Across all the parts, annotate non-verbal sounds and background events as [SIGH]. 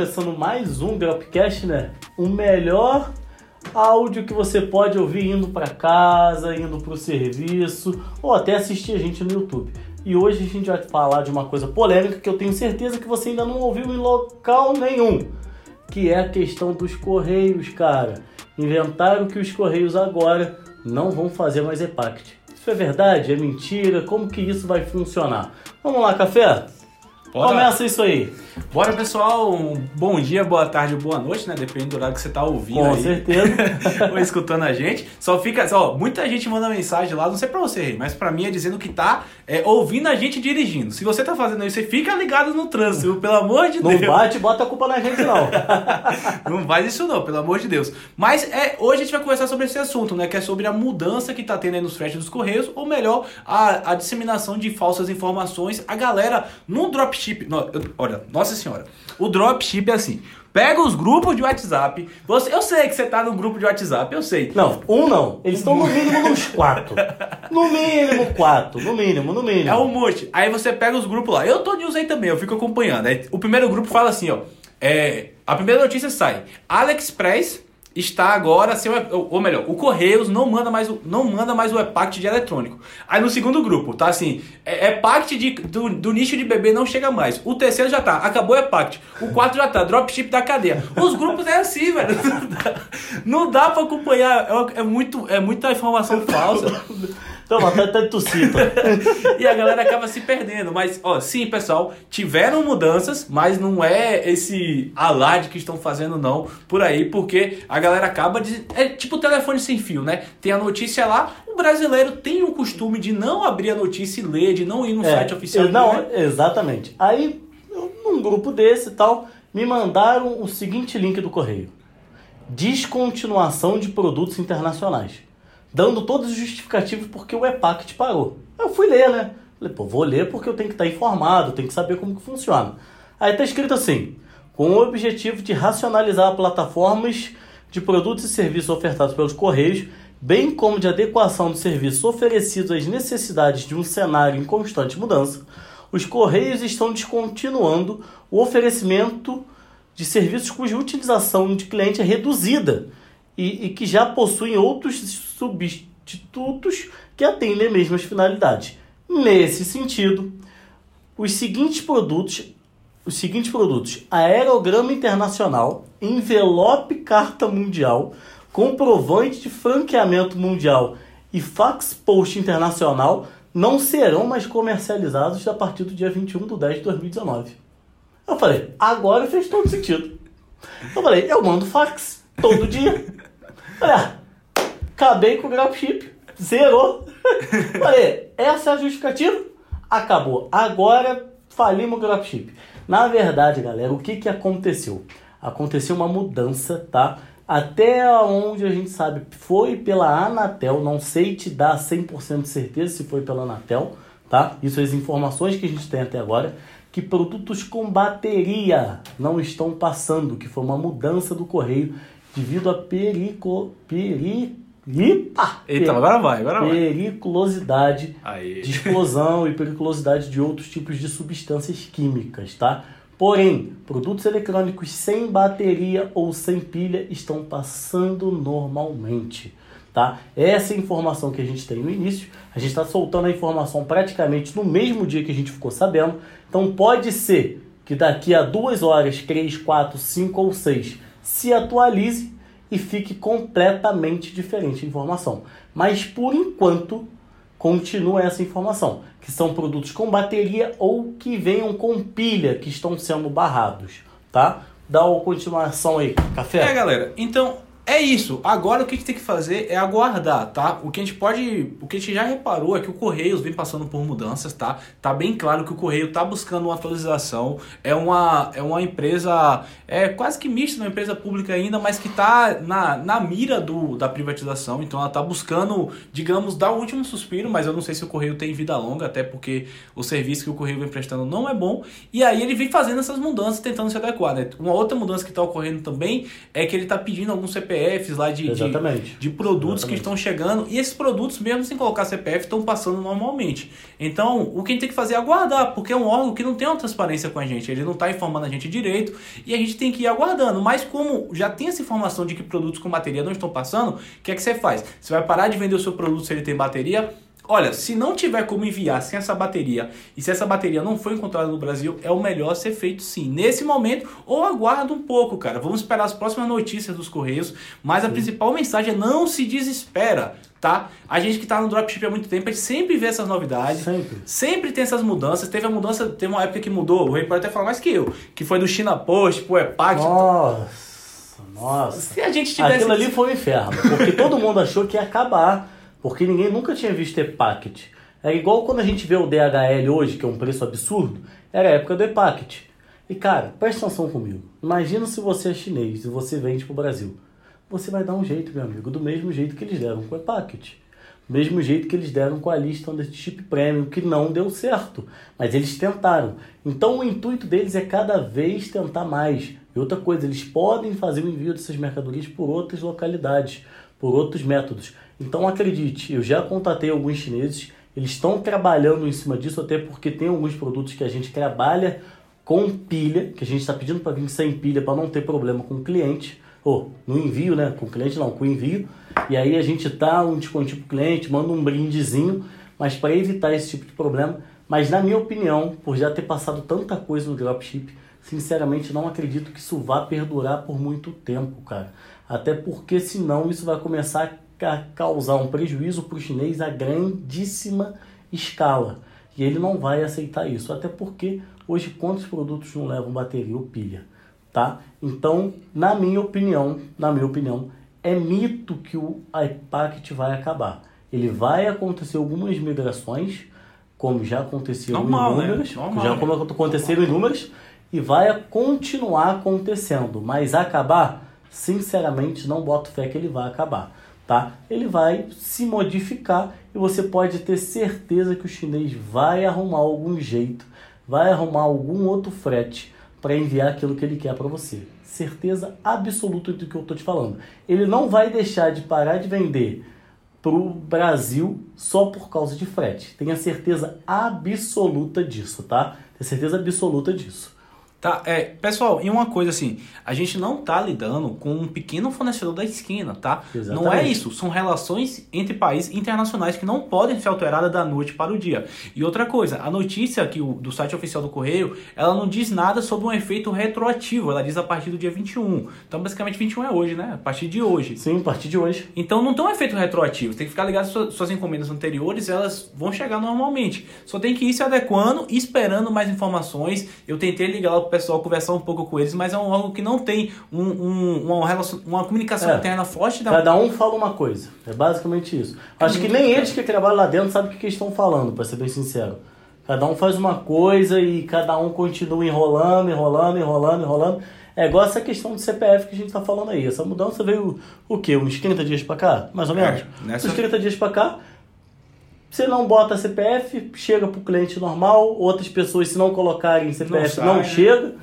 Começando mais um Dropcast, né? O melhor áudio que você pode ouvir indo para casa, indo para o serviço ou até assistir a gente no YouTube. E hoje a gente vai falar de uma coisa polêmica que eu tenho certeza que você ainda não ouviu em local nenhum, que é a questão dos correios, cara. Inventaram que os correios agora não vão fazer mais EPACT. Isso é verdade? É mentira? Como que isso vai funcionar? Vamos lá, café? Bora. Começa isso aí. Bora, pessoal. Um bom dia, boa tarde, boa noite, né? Depende do horário que você tá ouvindo Com aí. certeza. [LAUGHS] Ou escutando a gente. Só fica. Ó, muita gente manda mensagem lá, não sei pra você, mas pra mim é dizendo que tá é, ouvindo a gente dirigindo. Se você tá fazendo isso, você fica ligado no trânsito, pelo amor de Não Deus. bate e bota a culpa na gente, não. [LAUGHS] Não faz isso não, pelo amor de Deus. Mas é, hoje a gente vai conversar sobre esse assunto, né? Que é sobre a mudança que tá tendo aí nos fretes dos Correios, ou melhor, a, a disseminação de falsas informações. A galera no dropship. no- eu- olha, nossa senhora. O dropship é assim. Pega os grupos de WhatsApp. Você, eu sei que você tá no grupo de WhatsApp, eu sei. Não, um não. Eles estão no mínimo nos quatro. No mínimo quatro. No mínimo, no mínimo. É um monte. Aí você pega os grupos lá. Eu tô news aí também, eu fico acompanhando. Aí, o primeiro grupo fala assim, ó. É, a primeira notícia sai. AliExpress está agora sem o, ou- melhor, o Correios não manda mais o, não manda mais o EPACT de eletrônico. Aí no segundo grupo, tá assim, é, EPACT de, do, do nicho de bebê não chega mais. O terceiro já tá, acabou o EPACT. O quarto já tá, dropship da cadeia. Os grupos é assim, velho. [LAUGHS] Não dá pra acompanhar, é, é muito, é muita informação falsa. [LAUGHS] Toma, até, até tossir, tá? [LAUGHS] e a galera acaba se perdendo. Mas, ó, sim, pessoal, tiveram mudanças, mas não é esse alarde que estão fazendo, não, por aí, porque a galera acaba de. É tipo telefone sem fio, né? Tem a notícia lá, o brasileiro tem o costume de não abrir a notícia e ler, de não ir no É, site oficial. Não, né? exatamente. Aí, num grupo desse e tal, me mandaram o seguinte link do correio: Descontinuação de produtos internacionais. Dando todos os justificativos porque o EPACT parou. Eu fui ler, né? Falei, pô, vou ler porque eu tenho que estar informado, tenho que saber como que funciona. Aí tá escrito assim: com o objetivo de racionalizar plataformas de produtos e serviços ofertados pelos Correios, bem como de adequação dos serviços oferecidos às necessidades de um cenário em constante mudança, os Correios estão descontinuando o oferecimento de serviços cuja utilização de cliente é reduzida e, e que já possuem outros substitutos que atendem as mesmas finalidades. Nesse sentido, os seguintes produtos, os seguintes produtos: aerograma internacional, envelope carta mundial, comprovante de franqueamento mundial e fax post internacional não serão mais comercializados a partir do dia 21 de 10 de 2019. Eu falei, agora fez todo sentido. Eu falei, eu mando fax todo dia. Falei, ah, acabei com o dropship, zerou. [LAUGHS] Falei, essa é a justificativa? Acabou. Agora falimos o dropship. Na verdade, galera, o que, que aconteceu? Aconteceu uma mudança, tá? Até onde a gente sabe, foi pela Anatel, não sei te dar 100% de certeza se foi pela Anatel, tá? Isso é as informações que a gente tem até agora, que produtos com bateria não estão passando, que foi uma mudança do correio devido a perico, peri, Eita! Eita, agora vai, agora vai. periculosidade de explosão e periculosidade de outros tipos de substâncias químicas, tá? Porém, produtos eletrônicos sem bateria ou sem pilha estão passando normalmente, tá? Essa é a informação que a gente tem no início. A gente está soltando a informação praticamente no mesmo dia que a gente ficou sabendo. Então pode ser que daqui a duas horas, três, quatro, cinco ou seis, se atualize e fique completamente diferente a informação. Mas por enquanto continua essa informação, que são produtos com bateria ou que venham com pilha que estão sendo barrados, tá? Dá uma continuação aí, É, café. galera, então é isso. Agora o que a gente tem que fazer é aguardar, tá? O que a gente pode. O que a gente já reparou é que o Correios vem passando por mudanças, tá? Tá bem claro que o Correio tá buscando uma atualização. É uma, é uma empresa. É quase que mista, uma empresa pública ainda, mas que tá na, na mira do, da privatização. Então ela tá buscando, digamos, dar o último suspiro, mas eu não sei se o Correio tem vida longa, até porque o serviço que o Correio vem prestando não é bom. E aí ele vem fazendo essas mudanças, tentando se adequar, né? Uma outra mudança que tá ocorrendo também é que ele tá pedindo alguns CPF CPFs lá de, de, de produtos que Exatamente. estão chegando e esses produtos, mesmo sem colocar CPF, estão passando normalmente. Então, o que a gente tem que fazer é aguardar, porque é um órgão que não tem uma transparência com a gente, ele não está informando a gente direito e a gente tem que ir aguardando. Mas como já tem essa informação de que produtos com bateria não estão passando, o que é que você faz? Você vai parar de vender o seu produto se ele tem bateria? Olha, se não tiver como enviar sem essa bateria e se essa bateria não foi encontrada no Brasil, é o melhor ser feito sim. Nesse momento, ou aguarda um pouco, cara. Vamos esperar as próximas notícias dos Correios. Mas a principal mensagem é não se desespera, tá? A gente que tá no dropship há muito tempo, a gente sempre vê essas novidades. Sempre. Sempre tem essas mudanças. Teve a mudança, teve uma época que mudou, o Rei pode até falar mais que eu, que foi do China Post pro EPAC. Nossa, nossa. Se a gente tivesse. Aquilo ali foi um inferno, porque todo mundo achou que ia acabar, porque ninguém nunca tinha visto E-Packet. É igual quando a gente vê o DHL hoje, que é um preço absurdo, era a época do E-Packet. E cara, presta atenção comigo. Imagina se você é chinês e você vende pro Brasil. Você vai dar um jeito, meu amigo, do mesmo jeito que eles deram com o E-Packet. Mesmo jeito que eles deram com a lista de chip premium, que não deu certo. Mas eles tentaram. Então o intuito deles é cada vez tentar mais. E outra coisa, eles podem fazer o envio dessas mercadorias por outras localidades, por outros métodos. Então acredite, eu já contatei alguns chineses, eles estão trabalhando em cima disso, até porque tem alguns produtos que a gente trabalha com pilha, que a gente está pedindo para vir sem pilha para não ter problema com o cliente, ou no envio, né? Com o cliente não, com o envio. E aí a gente dá um desconto pro cliente, manda um brindezinho, mas para evitar esse tipo de problema. Mas na minha opinião, por já ter passado tanta coisa no dropship, sinceramente não acredito que isso vá perdurar por muito tempo, cara. Até porque senão isso vai começar a causar um prejuízo para o chinês a grandíssima escala. E ele não vai aceitar isso, até porque hoje quantos produtos não levam bateria ou pilha, tá? Então, na minha opinião, na minha opinião, é mito que o iPacket vai acabar. Ele vai acontecer algumas migrações, como já aconteceram Normal, em né? números, Normal, já né? como aconteceram em números, e vai continuar acontecendo. Mas acabar, sinceramente, não boto fé que ele vai acabar. Tá? Ele vai se modificar e você pode ter certeza que o chinês vai arrumar algum jeito, vai arrumar algum outro frete para enviar aquilo que ele quer para você. Certeza absoluta do que eu estou te falando. Ele não vai deixar de parar de vender para o Brasil só por causa de frete. Tenha certeza absoluta disso, tá? Tenha certeza absoluta disso. Tá, é, pessoal, e uma coisa assim, a gente não tá lidando com um pequeno fornecedor da esquina, tá? Não é Exatamente. isso, são relações entre países internacionais que não podem ser alteradas da noite para o dia. E outra coisa, a notícia aqui do site oficial do Correio, ela não diz nada sobre um efeito retroativo, ela diz a partir do dia 21. Então, basicamente, 21 é hoje, né? A partir de hoje. Sim, a partir de hoje. Então não tem um efeito retroativo. Tem que ficar ligado às suas, encomendas anteriores, elas vão chegar normalmente. Só tem que ir se adequando esperando mais informações. Eu tentei ligar pessoal, conversar um pouco com eles, mas é um órgão que não tem um, um- uma, relação, uma comunicação É. interna forte da. Cada um fala uma coisa. É basicamente isso. Acho que nem complicado. eles que trabalham lá dentro sabem o que, que eles estão falando, pra ser bem sincero. Cada um faz uma coisa e cada um continua enrolando, enrolando, enrolando, enrolando. É igual essa questão do CPF que a gente tá falando aí. Essa mudança veio o quê? Uns 30 dias pra cá? Mais ou menos? É, nessa- Uns 30 dias pra cá. Você não bota CPF, chega pro cliente normal. Outras pessoas, se não colocarem CPF, sai, não, né? chega.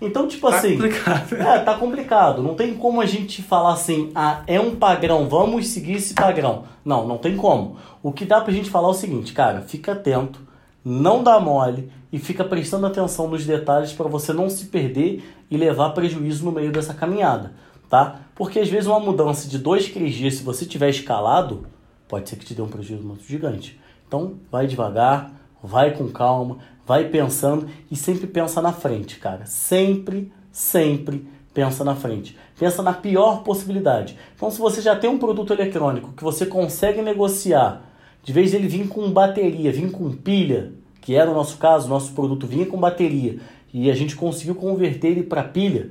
Então, tipo Tá assim. complicado. É, tá complicado. Não tem como a gente falar assim, ah, é um padrão, vamos seguir esse padrão. Não, não tem como. O que dá pra gente falar é o seguinte, cara, fica atento, não dá mole e fica prestando atenção nos detalhes para você não se perder e levar prejuízo no meio dessa caminhada, tá? Porque às vezes uma mudança de dois, três dias, se você tiver escalado, pode ser que te dê um prejuízo muito gigante. Então, vai devagar, vai com calma, vai pensando e sempre pensa na frente, cara. Sempre, sempre pensa na frente. Pensa na pior possibilidade. Então, se você já tem um produto eletrônico que você consegue negociar, de vez dele vir com bateria, vir com pilha, que era o nosso caso, nosso produto vinha com bateria e a gente conseguiu converter ele para pilha,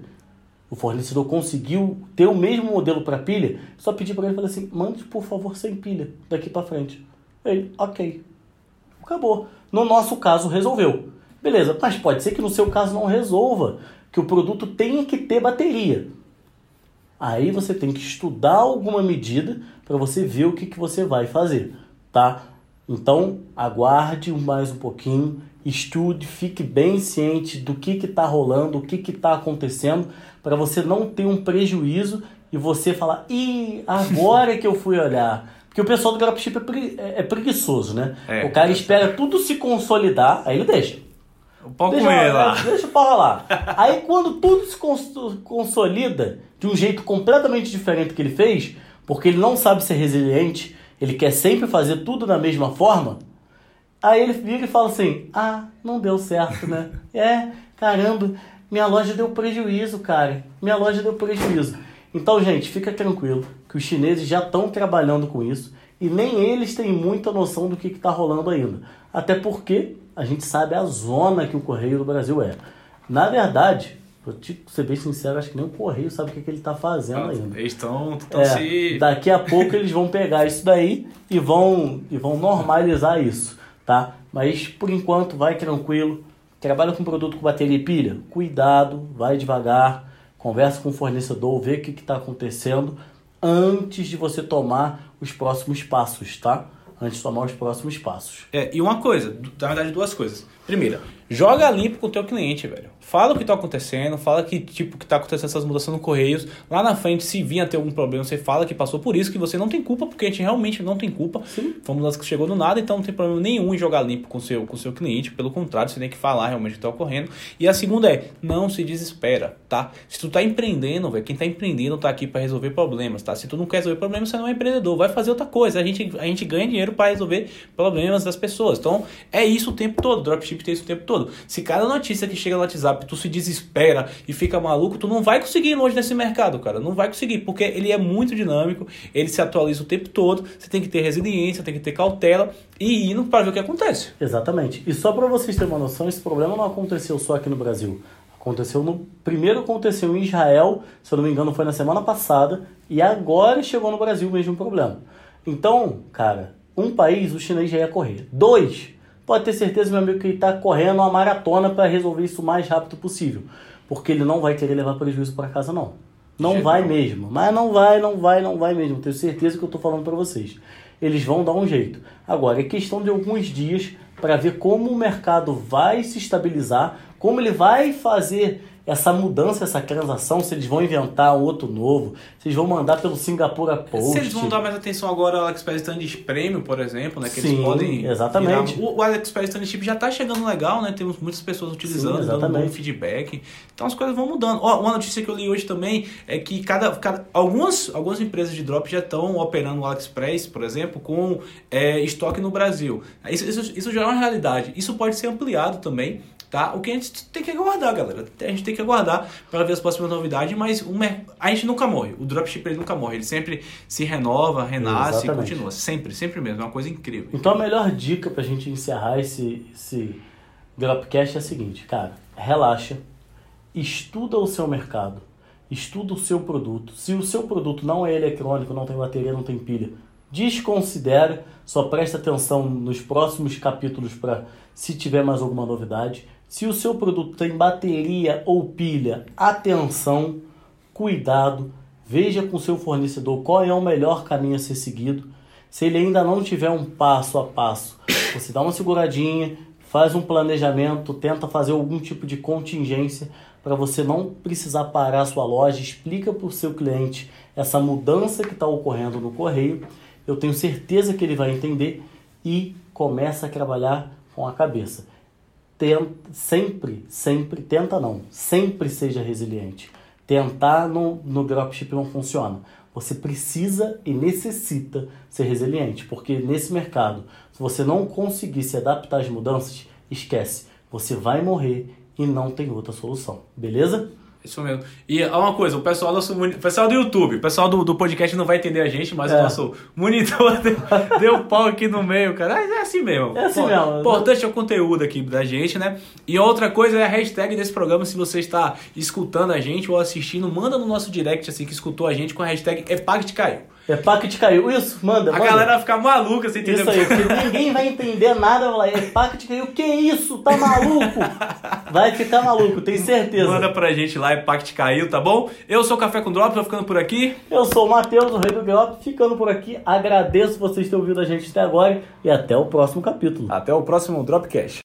o fornecedor conseguiu ter o mesmo modelo para pilha, só pedir para ele falar assim: mande por favor sem pilha daqui para frente. Ele, ok. Acabou. No nosso caso, resolveu. Beleza, mas pode ser que no seu caso não resolva, que o produto tenha que ter bateria. Aí você tem que estudar alguma medida para você ver o que, que você vai fazer, tá? Então, aguarde mais um pouquinho, estude, fique bem ciente do que está rolando, o que está acontecendo, para você não ter um prejuízo e você falar, ih, agora que eu fui olhar. Porque o pessoal do dropship é, pregui- é- é preguiçoso, né? É, o cara é. espera tudo se consolidar, aí ele deixa. O pau Deixa, com ele lá. [LAUGHS] deixa o pau lá. Aí quando tudo se cons- consolida de um jeito completamente diferente que ele fez, porque ele não sabe ser resiliente, ele quer sempre fazer tudo da mesma forma, aí ele vira e fala assim: Ah, não deu certo, né? [LAUGHS] é, caramba, minha loja deu prejuízo, cara. Minha loja deu prejuízo. Então, gente, fica tranquilo que os chineses já estão trabalhando com isso e nem eles têm muita noção do que está rolando ainda. Até porque a gente sabe a zona que o Correio do Brasil é. Na verdade, vou te ser bem sincero, acho que nem o Correio sabe o que, que ele está fazendo ainda. Eles estão É, se. Daqui a pouco eles vão pegar isso daí e vão, e vão normalizar isso, tá? Mas por enquanto vai tranquilo. Trabalha com produto com bateria e pilha? Cuidado, vai devagar, conversa com o fornecedor, vê o que está acontecendo antes de você tomar os próximos passos, tá? Antes de tomar os próximos passos. É, e uma coisa, na verdade duas coisas. Primeira, joga limpo com o teu cliente, velho. Fala o que tá acontecendo, fala que tipo que tá acontecendo essas mudanças no Correios. Lá na frente, se vir a ter algum problema, você fala que passou por isso, que você não tem culpa, porque a gente realmente não tem culpa. Sim. Foi uma mudança que chegou do nada, então não tem problema nenhum em jogar limpo com o seu, com o seu cliente. Pelo contrário, você tem que falar realmente o que tá ocorrendo. E a segunda é, não se desespera, tá? Se tu tá empreendendo, velho, quem tá empreendendo tá aqui para resolver problemas, tá? Se tu não quer resolver problemas, você não é empreendedor, vai fazer outra coisa. A gente, a gente ganha dinheiro para resolver problemas das pessoas. Então, é isso o tempo todo. Dropship tem isso o tempo todo. Se cada notícia que chega no WhatsApp, tu se desespera e fica maluco, tu não vai conseguir ir longe nesse mercado, cara. Não vai conseguir, porque ele é muito dinâmico, ele se atualiza o tempo todo. Você tem que ter resiliência, tem que ter cautela e ir indo para ver o que acontece. Exatamente. E só para vocês terem uma noção, esse problema não aconteceu só aqui no Brasil. Aconteceu no. Primeiro aconteceu em Israel, se eu não me engano, foi na semana passada, e agora chegou no Brasil o mesmo problema. Então, cara, um país o chinês já ia correr. Dois, pode ter certeza, meu amigo, que ele está correndo uma maratona para resolver isso o mais rápido possível. Porque ele não vai querer levar prejuízo para casa, não. Não Jeito vai mesmo. Mas não vai, não vai, não vai mesmo. Tenho certeza que eu estou falando para vocês. Eles vão dar um jeito. Agora, é questão de alguns dias para ver como o mercado vai se estabilizar, como ele vai fazer essa mudança, essa transação, se eles vão inventar um outro novo, se eles vão mandar pelo Singapura Post. Se eles vão dar mais atenção agora ao AliExpress Standish Premium, por exemplo, né? Que Sim, eles podem. exatamente. virar- O, o AliExpress Standish já tá chegando legal, né? Temos muitas pessoas utilizando, Sim, dando um bom feedback. Então as coisas vão mudando. Ó, uma notícia que eu li hoje também é que cada, cada algumas, algumas empresas de drop já estão operando o AliExpress, por exemplo, com é, estoque no Brasil. Isso, isso, isso já é uma realidade. Isso pode ser ampliado também. Tá? O que a gente tem que aguardar, galera. A gente tem que aguardar para ver as próximas novidades, mas mer- a gente nunca morre. O dropship ele nunca morre. Ele sempre se renova, renasce e Exatamente. continua. Sempre, sempre mesmo. É uma coisa incrível. Então a melhor dica pra gente encerrar esse, esse Dropcast é a seguinte, cara, relaxa, estuda o seu mercado, estuda o seu produto. Se o seu produto não é eletrônico, não tem bateria, não tem pilha, desconsidere, só presta atenção nos próximos capítulos para se tiver mais alguma novidade. Se o seu produto tem bateria ou pilha, atenção, cuidado, veja com o seu fornecedor qual é o melhor caminho a ser seguido. Se ele ainda não tiver um passo a passo, você dá uma seguradinha, faz um planejamento, tenta fazer algum tipo de contingência para você não precisar parar a sua loja, explica para o seu cliente essa mudança que está ocorrendo no correio. Eu tenho certeza que ele vai entender e começa a trabalhar com a cabeça. Tenta, sempre, sempre, tenta não, sempre seja resiliente. Tentar no, no dropship não funciona. Você precisa e necessita ser resiliente, porque nesse mercado, se você não conseguir se adaptar às mudanças, esquece, você vai morrer e não tem outra solução, beleza? Isso mesmo. E ó, uma coisa, o pessoal, nosso, o pessoal do YouTube, o pessoal do, do podcast não vai entender a gente, mas É. o nosso monitor [LAUGHS] deu, deu pau aqui no meio, cara. Mas É assim mesmo. É assim Pô, mesmo. Importante é o conteúdo aqui da gente, né? E outra coisa é a hashtag desse programa. Se você está escutando a gente ou assistindo, manda no nosso direct assim que escutou a gente com a hashtag Epact É packet caiu. Isso, manda, A manda. galera vai ficar maluca, você entendeu? Isso aí, porque ninguém vai entender nada, vai falar, é packet caiu, que isso? Tá maluco? [LAUGHS] Vai ficar maluco, tenho certeza. Manda pra gente lá, Epact Caiu, tá bom? Eu sou o Café com Drops, tô ficando por aqui. Eu sou o Matheus, o Rei do Drop, ficando por aqui. Agradeço vocês terem ouvido a gente até agora e até o próximo capítulo. Até o próximo Dropcast.